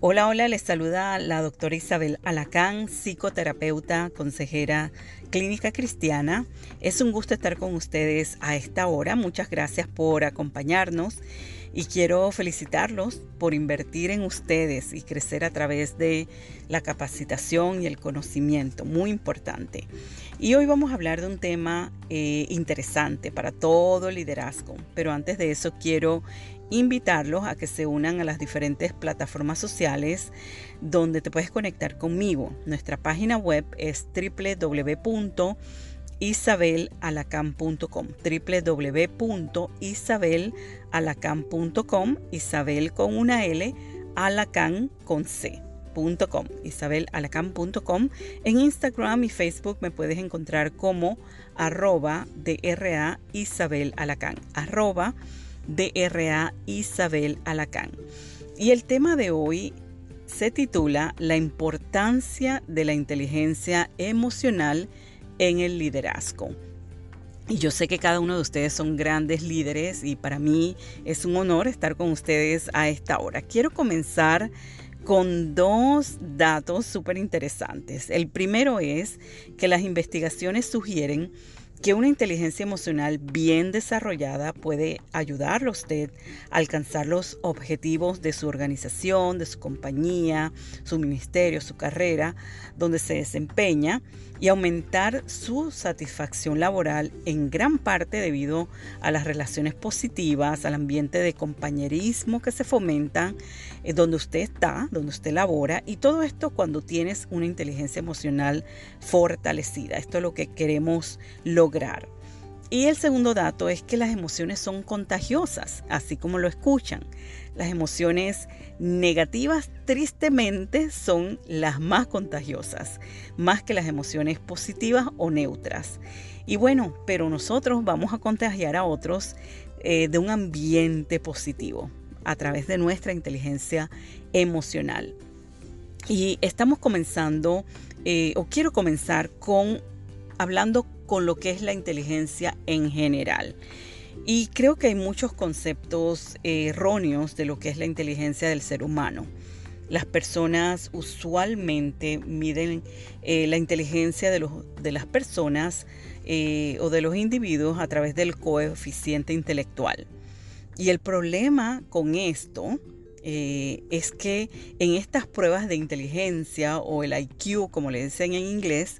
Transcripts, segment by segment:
Hola, hola, les saluda la doctora Isabel Alacán, psicoterapeuta, consejera clínica cristiana. Es un gusto estar con ustedes a esta hora. Muchas gracias por acompañarnos y quiero felicitarlos por invertir en ustedes y crecer a través de la capacitación y el conocimiento, muy importante. Y hoy vamos a hablar de un tema eh, interesante para todo liderazgo, pero antes de eso quiero invitarlos a que se unan a las diferentes plataformas sociales donde te puedes conectar conmigo. Nuestra página web es www.isabelalacan.com www.isabelalacan.com Isabel con una L, Alacan con C. isabelalacan.com En Instagram y Facebook me puedes encontrar como arroba DRA Isabel arroba DRA Isabel Alacán. Y el tema de hoy se titula La importancia de la inteligencia emocional en el liderazgo. Y yo sé que cada uno de ustedes son grandes líderes y para mí es un honor estar con ustedes a esta hora. Quiero comenzar con dos datos súper interesantes. El primero es que las investigaciones sugieren que una inteligencia emocional bien desarrollada puede ayudarlo a usted a alcanzar los objetivos de su organización, de su compañía, su ministerio, su carrera, donde se desempeña y aumentar su satisfacción laboral en gran parte debido a las relaciones positivas, al ambiente de compañerismo que se fomenta eh, donde usted está, donde usted labora y todo esto cuando tienes una inteligencia emocional fortalecida. Esto es lo que queremos lograr. Y el segundo dato es que las emociones son contagiosas, así como lo escuchan. Las emociones negativas tristemente son las más contagiosas, más que las emociones positivas o neutras. Y bueno, pero nosotros vamos a contagiar a otros eh, de un ambiente positivo a través de nuestra inteligencia emocional. Y estamos comenzando, eh, o quiero comenzar con hablando con lo que es la inteligencia en general. Y creo que hay muchos conceptos erróneos de lo que es la inteligencia del ser humano. Las personas usualmente miden eh, la inteligencia de, los, de las personas eh, o de los individuos a través del coeficiente intelectual. Y el problema con esto eh, es que en estas pruebas de inteligencia o el IQ, como le dicen en inglés,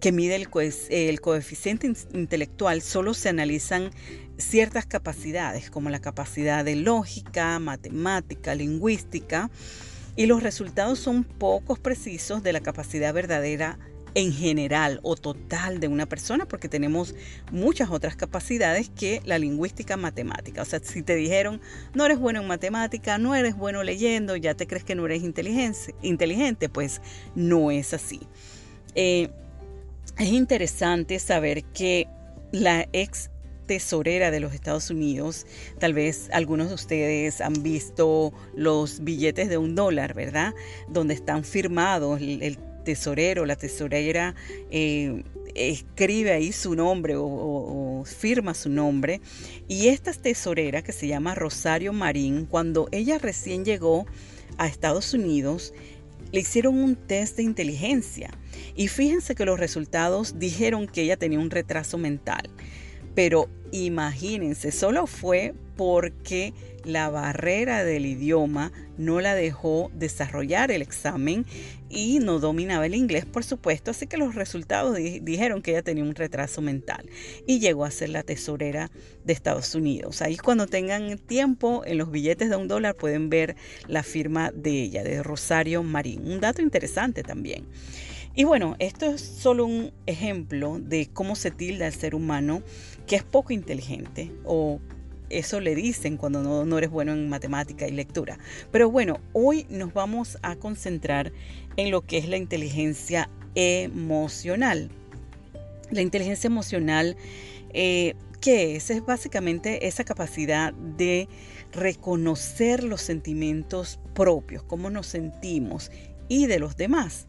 que mide el, coeficiente intelectual, solo se analizan ciertas capacidades, como la capacidad de lógica, matemática, lingüística, y los resultados son pocos precisos de la capacidad verdadera en general o total de una persona porque tenemos muchas otras capacidades que la lingüística matemática. O sea, si te dijeron no eres bueno en matemática, no eres bueno leyendo, ya te crees que no eres inteligente, inteligente pues no es así. Eh, es interesante saber que la ex tesorera de los Estados Unidos, tal vez algunos de ustedes han visto los billetes de un dólar, ¿verdad? Donde están firmados el, tesorero, la tesorera. Eh, escribe ahí su nombre o, o, firma su nombre. Y esta tesorera que se llama Rosario Marín, cuando ella recién llegó a Estados Unidos, le hicieron un test de inteligencia y fíjense que los resultados dijeron que ella tenía un retraso mental. Pero imagínense, solo fue porque la barrera del idioma no la dejó desarrollar el examen y no dominaba el inglés, por supuesto, así que los resultados dijeron que ella tenía un retraso mental y llegó a ser la tesorera de Estados Unidos. Ahí cuando tengan tiempo en los billetes de un dólar pueden ver la firma de ella, de Rosario Marín. Un dato interesante también. Y bueno, esto es solo un ejemplo de cómo se tilda el ser humano que es poco inteligente o eso le dicen cuando no, no, eres bueno en matemática y lectura. Pero bueno, hoy nos vamos a concentrar en lo que es la inteligencia emocional. La inteligencia emocional, eh, ¿qué es? Es básicamente esa capacidad de reconocer los sentimientos propios, cómo nos sentimos y de los demás,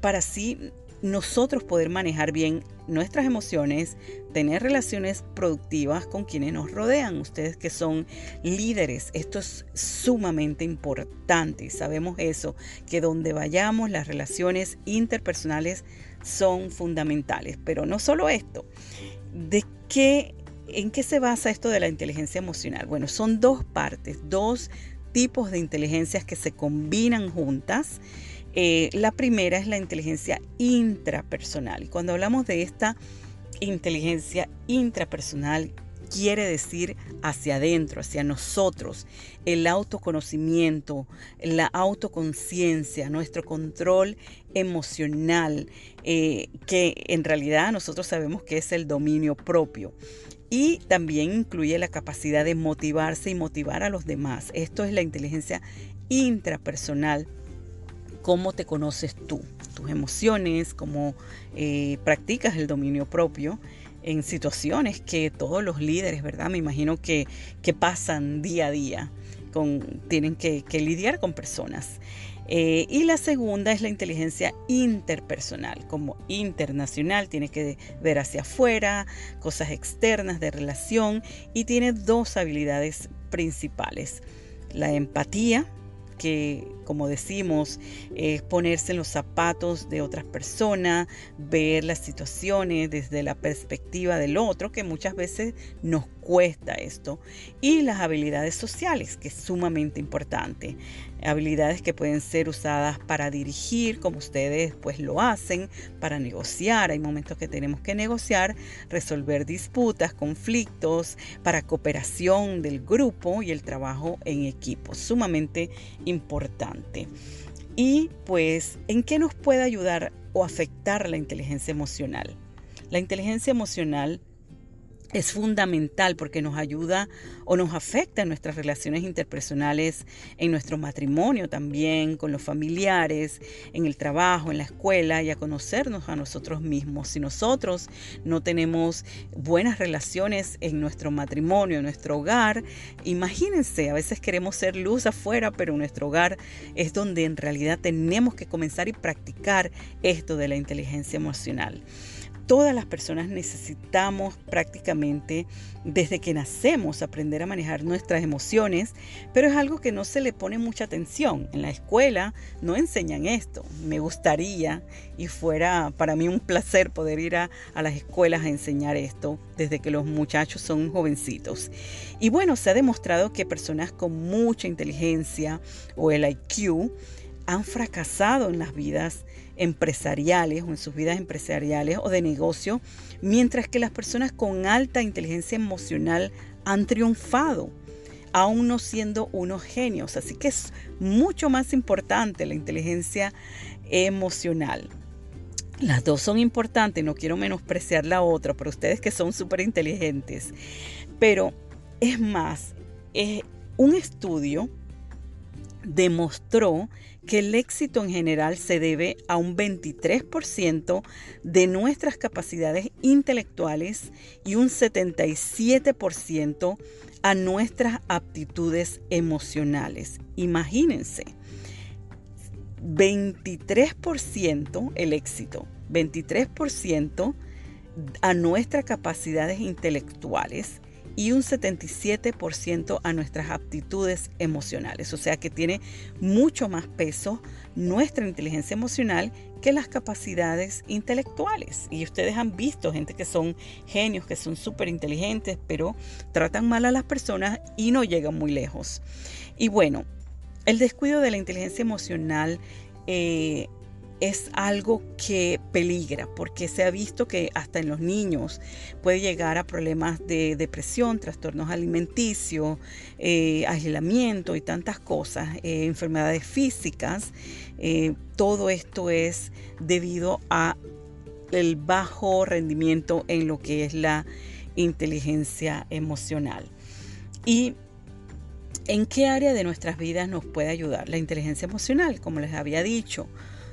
para así nosotros poder manejar bien nuestras emociones, tener relaciones productivas con quienes nos rodean, ustedes que son líderes. Esto es sumamente importante sabemos eso, que donde vayamos las relaciones interpersonales son fundamentales. Pero no solo esto, ¿de qué, en qué se basa esto de la inteligencia emocional? Bueno, son dos partes, dos tipos de inteligencias que se combinan juntas eh, la primera es la inteligencia intrapersonal. Y cuando hablamos de esta inteligencia intrapersonal, quiere decir hacia adentro, hacia nosotros, el autoconocimiento, la autoconciencia, nuestro control emocional, eh, que en realidad nosotros sabemos que es el dominio propio. Y también incluye la capacidad de motivarse y motivar a los demás. Esto es la inteligencia intrapersonal cómo te conoces tú, tus emociones, cómo eh, practicas el dominio propio en situaciones que todos los líderes, ¿verdad? Me imagino que, pasan día a día, con, tienen que, lidiar con personas. Eh, y la segunda es la inteligencia interpersonal, como internacional, tiene que ver hacia afuera, cosas externas de relación y tiene dos habilidades principales. La empatía, que, como decimos, es ponerse en los zapatos de otras personas, ver las situaciones desde la perspectiva del otro, que muchas veces nos cuesta esto. Y las habilidades sociales, que es sumamente importante. Habilidades que pueden ser usadas para dirigir, como ustedes pues lo hacen, para negociar. Hay momentos que tenemos que negociar, resolver disputas, conflictos, para cooperación del grupo y el trabajo en equipo. Sumamente importante. Y pues, ¿en qué nos puede ayudar o afectar la inteligencia emocional? La inteligencia emocional es fundamental porque nos ayuda o nos afecta en nuestras relaciones interpersonales, en nuestro matrimonio también, con los familiares, en el trabajo, en la escuela y a conocernos a nosotros mismos. Si nosotros no tenemos buenas relaciones en nuestro matrimonio, en nuestro hogar, imagínense, a veces queremos ser luz afuera, pero nuestro hogar es donde en realidad tenemos que comenzar y practicar esto de la inteligencia emocional todas las personas necesitamos prácticamente desde que nacemos aprender a manejar nuestras emociones, pero es algo que no se le pone mucha atención. En la escuela no enseñan esto. Me gustaría y fuera para mí un placer poder ir a, las escuelas a enseñar esto desde que los muchachos son jovencitos. Y bueno, se ha demostrado que personas con mucha inteligencia o el IQ han fracasado en las vidas empresariales o en sus vidas empresariales o de negocio, mientras que las personas con alta inteligencia emocional han triunfado, aún no siendo unos genios. Así que es mucho más importante la inteligencia emocional. Las dos son importantes, no quiero menospreciar la otra, pero ustedes que son súper inteligentes. Pero es más, es un estudio demostró que el éxito en general se debe a un 23% de nuestras capacidades intelectuales y un 77% a nuestras aptitudes emocionales. Imagínense, 23% el éxito, 23% a nuestras capacidades intelectuales y un 77% a nuestras aptitudes emocionales. O sea que tiene mucho más peso nuestra inteligencia emocional que las capacidades intelectuales. Y ustedes han visto gente que son genios, que son súper inteligentes, pero tratan mal a las personas y no llegan muy lejos. Y bueno, el descuido de la inteligencia emocional eh, es algo que peligra porque se ha visto que hasta en los niños puede llegar a problemas de depresión, trastornos alimenticios, eh, aislamiento y tantas cosas, eh, enfermedades físicas. Eh, todo esto es debido a el bajo rendimiento en lo que es la inteligencia emocional. ¿Y en qué área de nuestras vidas nos puede ayudar? La inteligencia emocional, como les había dicho,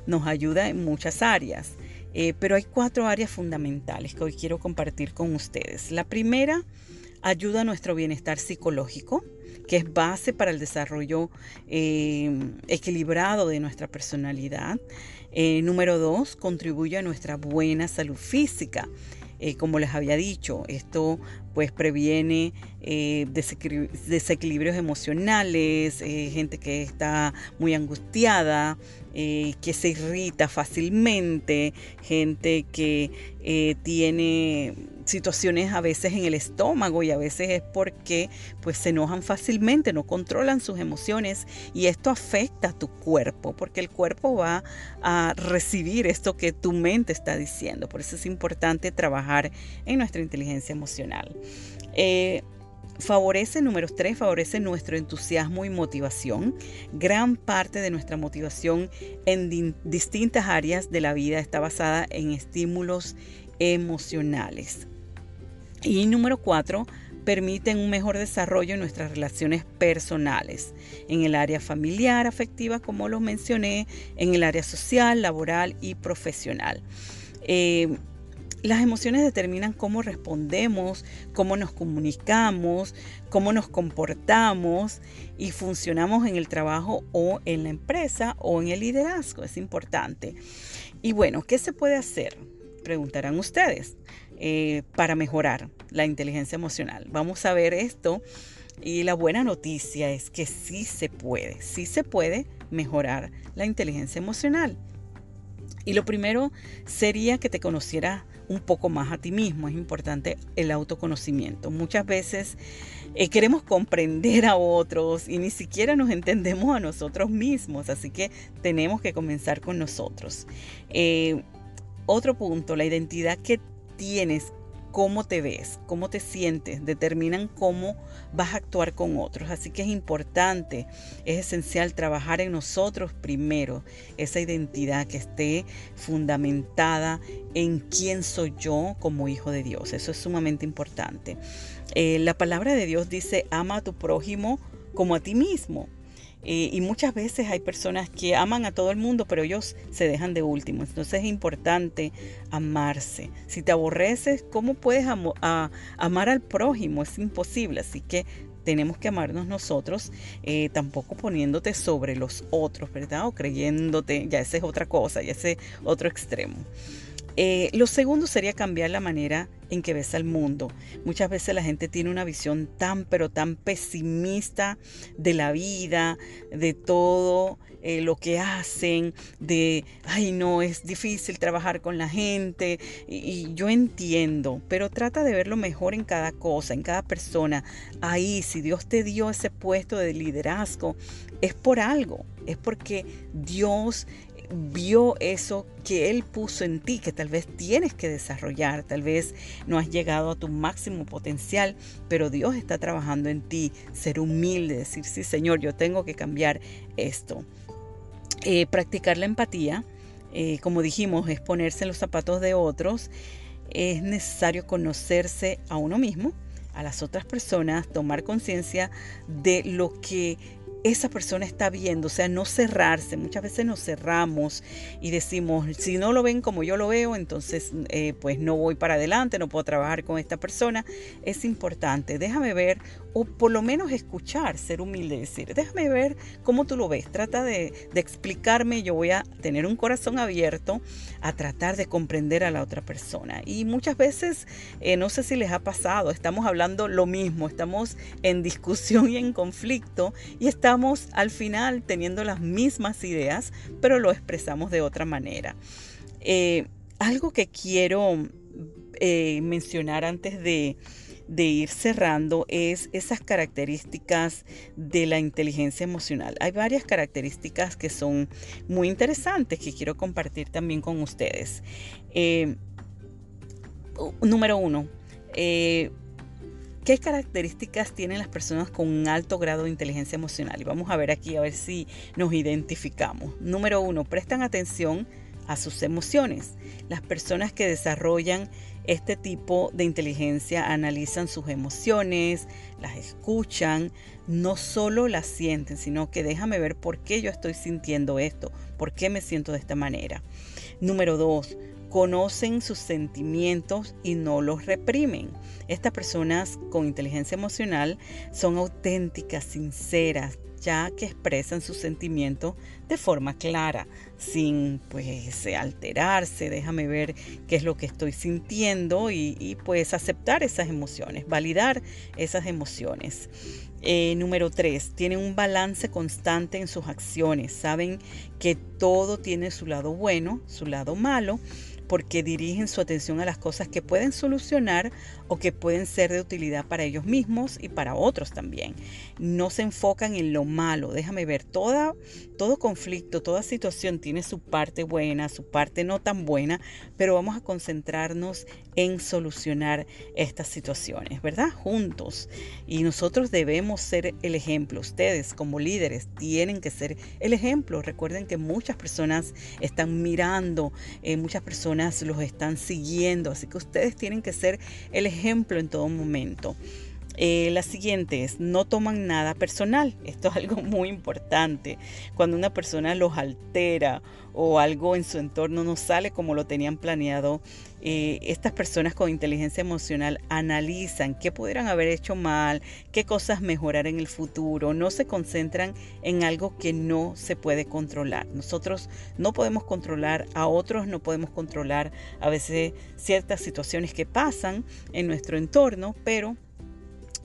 nos ayuda en muchas áreas. Eh, pero hay cuatro áreas fundamentales que hoy quiero compartir con ustedes. La primera, ayuda a nuestro bienestar psicológico, que es base para el desarrollo eh, equilibrado de nuestra personalidad. Eh, número dos, contribuye a nuestra buena salud física. como les había dicho, esto pues previene desequilibrios emocionales, gente que está muy angustiada, eh, que se irrita fácilmente, gente que eh, tiene situaciones a veces en el estómago y a veces es porque pues se enojan fácilmente, no controlan sus emociones y esto afecta a tu cuerpo porque el cuerpo va a recibir esto que tu mente está diciendo. Por eso es importante trabajar en nuestra inteligencia emocional. Eh, Favorece, número tres, favorece nuestro entusiasmo y motivación. Gran parte de nuestra motivación en distintas áreas de la vida está basada en estímulos emocionales. Y número cuatro, permiten un mejor desarrollo en nuestras relaciones personales, en el área familiar, afectiva, como lo mencioné, en el área social, laboral y profesional. Eh, las emociones determinan cómo respondemos, cómo nos comunicamos, cómo nos comportamos y funcionamos en el trabajo o en la empresa o en el liderazgo. Es importante. Y bueno, ¿qué se puede hacer? Preguntarán ustedes eh, para mejorar la inteligencia emocional. Vamos a ver esto. Y la buena noticia es que sí se puede, sí se puede mejorar la inteligencia emocional. Y lo primero sería que te conocieras un poco más a ti mismo. Es importante el autoconocimiento. Muchas veces eh, queremos comprender a otros y ni siquiera nos entendemos a nosotros mismos. Así que tenemos que comenzar con nosotros. Eh, otro punto, la identidad que tienes cómo te ves, cómo te sientes, determinan cómo vas a actuar con otros. Así que es importante, es esencial trabajar en nosotros primero, esa identidad que esté fundamentada en quién soy yo como hijo de Dios. Eso es sumamente importante. Eh, la palabra de Dios dice, ama a tu prójimo como a ti mismo. Eh, y muchas veces hay personas que aman a todo el mundo, pero ellos se dejan de último. Entonces es importante amarse. Si te aborreces, ¿cómo puedes amar al prójimo? Es imposible. Así que tenemos que amarnos nosotros, eh, tampoco poniéndote sobre los otros, ¿verdad? O creyéndote, ya esa es otra cosa, ya ese otro extremo. Eh, lo segundo sería cambiar la manera en que ves al mundo. Muchas veces la gente tiene una visión tan, pero tan pesimista de la vida, de todo eh, lo que hacen, de, ay no, es difícil trabajar con la gente. y yo entiendo, pero trata de ver lo mejor en cada cosa, en cada persona. Ahí, si Dios te dio ese puesto de liderazgo, es por algo, es porque Dios vio eso que Él puso en ti, que tal vez tienes que desarrollar, tal vez no has llegado a tu máximo potencial, pero Dios está trabajando en ti, ser humilde, decir, sí Señor, yo tengo que cambiar esto. Eh, practicar la empatía, eh, como dijimos, es ponerse en los zapatos de otros, es necesario conocerse a uno mismo, a las otras personas, tomar conciencia de lo que esa persona está viendo, o sea, no cerrarse. Muchas veces nos cerramos y decimos, si no lo ven como yo lo veo, entonces eh, pues no voy para adelante, no puedo trabajar con esta persona. Es importante, déjame ver o por lo menos escuchar, ser humilde, decir, déjame ver cómo tú lo ves, trata de, explicarme, yo voy a tener un corazón abierto a tratar de comprender a la otra persona. Y muchas veces, eh, no sé si les ha pasado, estamos hablando lo mismo, estamos en discusión y en conflicto y estamos al final teniendo las mismas ideas, pero lo expresamos de otra manera. Eh, algo que quiero eh, mencionar antes de, ir cerrando es esas características de la inteligencia emocional. Hay varias características que son muy interesantes que quiero compartir también con ustedes. Eh, número uno, ¿Qué características tienen las personas con un alto grado de inteligencia emocional? Y vamos a ver aquí a ver si nos identificamos. Número uno, prestan atención a sus emociones. Las personas que desarrollan este tipo de inteligencia analizan sus emociones, las escuchan, no solo las sienten, sino que déjame ver por qué yo estoy sintiendo esto, por qué me siento de esta manera. Número dos, conocen sus sentimientos y no los reprimen. Estas personas con inteligencia emocional son auténticas, sinceras, ya que expresan sus sentimientos de forma clara, sin pues alterarse, déjame ver qué es lo que estoy sintiendo y, pues aceptar esas emociones, validar esas emociones. Eh, número tres, tienen un balance constante en sus acciones, saben que todo tiene su lado bueno, su lado malo porque dirigen su atención a las cosas que pueden solucionar o que pueden ser de utilidad para ellos mismos y para otros también. No se enfocan en lo malo. Déjame ver, toda, todo conflicto, toda situación tiene su parte buena, su parte no tan buena, pero vamos a concentrarnos en solucionar estas situaciones, ¿verdad? Juntos. Y nosotros debemos ser el ejemplo. Ustedes como líderes tienen que ser el ejemplo. Recuerden que muchas personas están mirando, eh, muchas personas los están siguiendo, así que ustedes tienen que ser el ejemplo en todo momento. Eh, la siguiente es, no toman nada personal. Esto es algo muy importante. Cuando una persona los altera o algo en su entorno no sale como lo tenían planeado, eh, estas personas con inteligencia emocional analizan qué pudieran haber hecho mal, qué cosas mejorar en el futuro, no se concentran en algo que no se puede controlar. Nosotros no podemos controlar a otros, no podemos controlar a veces ciertas situaciones que pasan en nuestro entorno, pero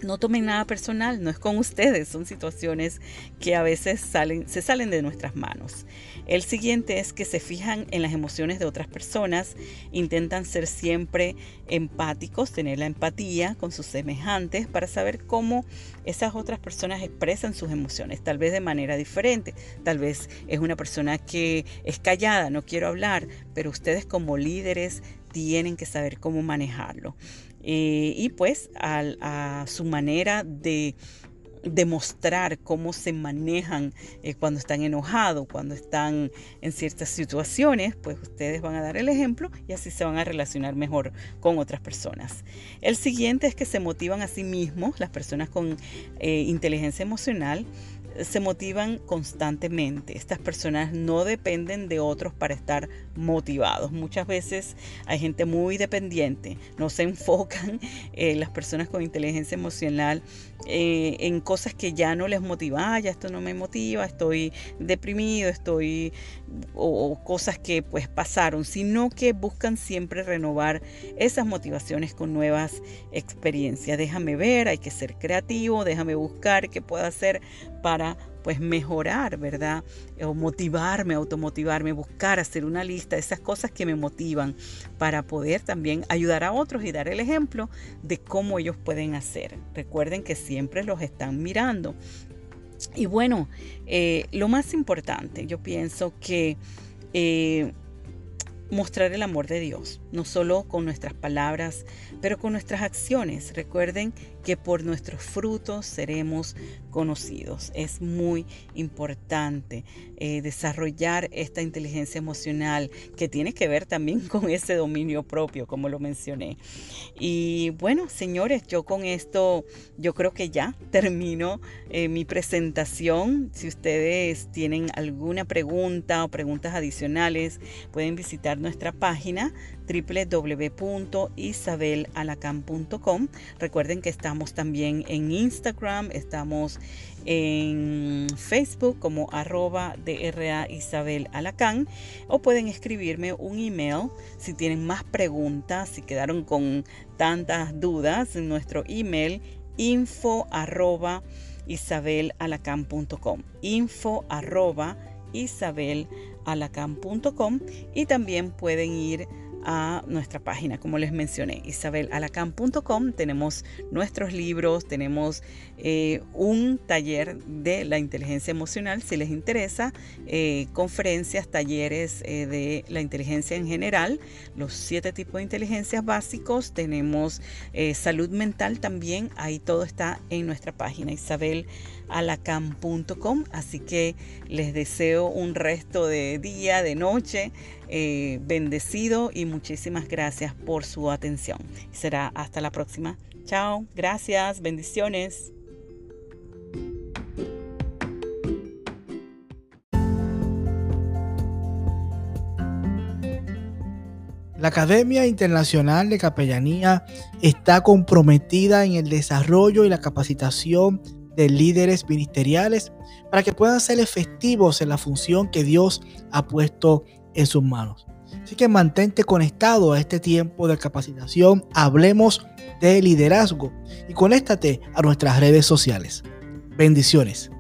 no tomen nada personal, no es con ustedes, son situaciones que a veces salen, se salen de nuestras manos. El siguiente es que se fijan en las emociones de otras personas, intentan ser siempre empáticos, tener la empatía con sus semejantes para saber cómo esas otras personas expresan sus emociones, tal vez de manera diferente, tal vez es una persona que es callada, no quiero hablar, pero ustedes como líderes tienen que saber cómo manejarlo. Eh, y pues a, su manera de demostrar cómo se manejan eh, cuando están enojados, cuando están en ciertas situaciones, pues ustedes van a dar el ejemplo y así se van a relacionar mejor con otras personas. El siguiente es que se motivan a sí mismos, las personas con eh, inteligencia emocional, se motivan constantemente. Estas personas no dependen de otros para estar motivados. Muchas veces hay gente muy dependiente, no se enfocan eh, las personas con inteligencia emocional eh, en cosas que ya no les motiva, ah, ya esto no me motiva, estoy deprimido, estoy o, cosas que pues pasaron, sino que buscan siempre renovar esas motivaciones con nuevas experiencias. Déjame ver, hay que ser creativo, déjame buscar qué puedo hacer para pues mejorar, ¿verdad? O motivarme, automotivarme, buscar, hacer una lista esas cosas que me motivan para poder también ayudar a otros y dar el ejemplo de cómo ellos pueden hacer. Recuerden que siempre los están mirando. Y bueno, eh, lo más importante, yo pienso que eh, mostrar el amor de Dios, no solo con nuestras palabras, pero con nuestras acciones. Recuerden que por nuestros frutos seremos conocidos. Es muy importante eh, desarrollar esta inteligencia emocional que tiene que ver también con ese dominio propio, como lo mencioné. Y bueno, señores, yo con esto, yo creo que ya termino eh, mi presentación. Si ustedes tienen alguna pregunta o preguntas adicionales, pueden visitar nuestra página www.isabelalacan.com. Recuerden que estamos también en Instagram, estamos en Facebook como arroba DRA Isabel Alacán o pueden escribirme un email si tienen más preguntas, si quedaron con tantas dudas en nuestro email info arroba isabelalacan.com info arroba isabelalacan.com y también pueden ir a nuestra página, como les mencioné, isabelalacan.com. Tenemos nuestros libros, tenemos eh, un taller de la inteligencia emocional, si les interesa, eh, conferencias, talleres eh, de la inteligencia en general, los siete tipos de inteligencias básicos, tenemos salud mental también, ahí todo está en nuestra página, isabelalacan.com. Así que les deseo un resto de día, de noche eh, bendecido y muchísimas gracias por su atención. Será hasta la próxima. Chao, gracias, bendiciones. La Academia Internacional de Capellanía está comprometida en el desarrollo y la capacitación de líderes ministeriales para que puedan ser efectivos en la función que Dios ha puesto en sus manos. Así que mantente conectado a este tiempo de capacitación. Hablemos de liderazgo y conéctate a nuestras redes sociales. Bendiciones.